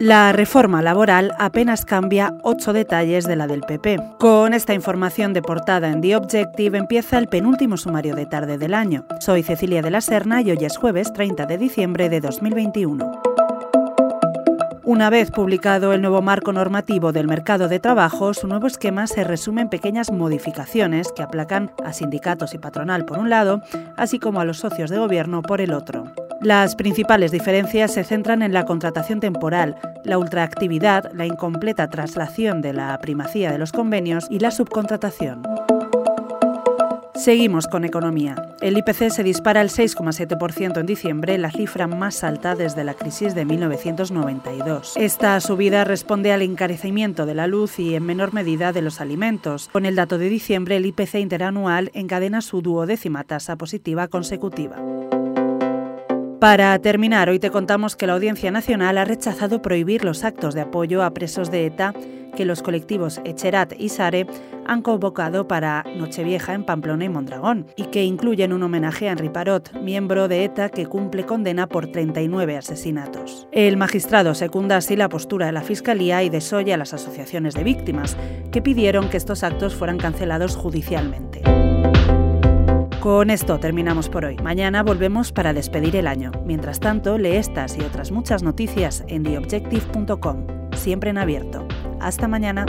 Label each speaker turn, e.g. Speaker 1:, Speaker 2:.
Speaker 1: La reforma laboral apenas cambia ocho detalles de la del PP. Con esta información de portada en The Objective empieza el penúltimo sumario de tarde del año. Soy Cecilia de la Serna y hoy es jueves 30 de diciembre de 2021. Una vez publicado el nuevo marco normativo del mercado de trabajo, su nuevo esquema se resume en pequeñas modificaciones que aplacan a sindicatos y patronal por un lado, así como a los socios de gobierno por el otro. Las principales diferencias se centran en la contratación temporal, la ultraactividad, la incompleta traslación de la primacía de los convenios y la subcontratación. Seguimos con economía. El IPC se dispara al 6,7% en diciembre, la cifra más alta desde la crisis de 1992. Esta subida responde al encarecimiento de la luz y en menor medida de los alimentos. Con el dato de diciembre, el IPC interanual encadena su duodécima tasa positiva consecutiva. Para terminar, hoy te contamos que la Audiencia Nacional ha rechazado prohibir los actos de apoyo a presos de ETA que los colectivos Echerat y Sare han convocado para Nochevieja en Pamplona y Mondragón, y que incluyen un homenaje a Henri Parot, miembro de ETA que cumple condena por 39 asesinatos. El magistrado secunda así la postura de la Fiscalía y desoye a las asociaciones de víctimas, que pidieron que estos actos fueran cancelados judicialmente. Con esto terminamos por hoy. Mañana volvemos para despedir el año. Mientras tanto, lee estas y otras muchas noticias en theobjective.com, siempre en abierto. Hasta mañana.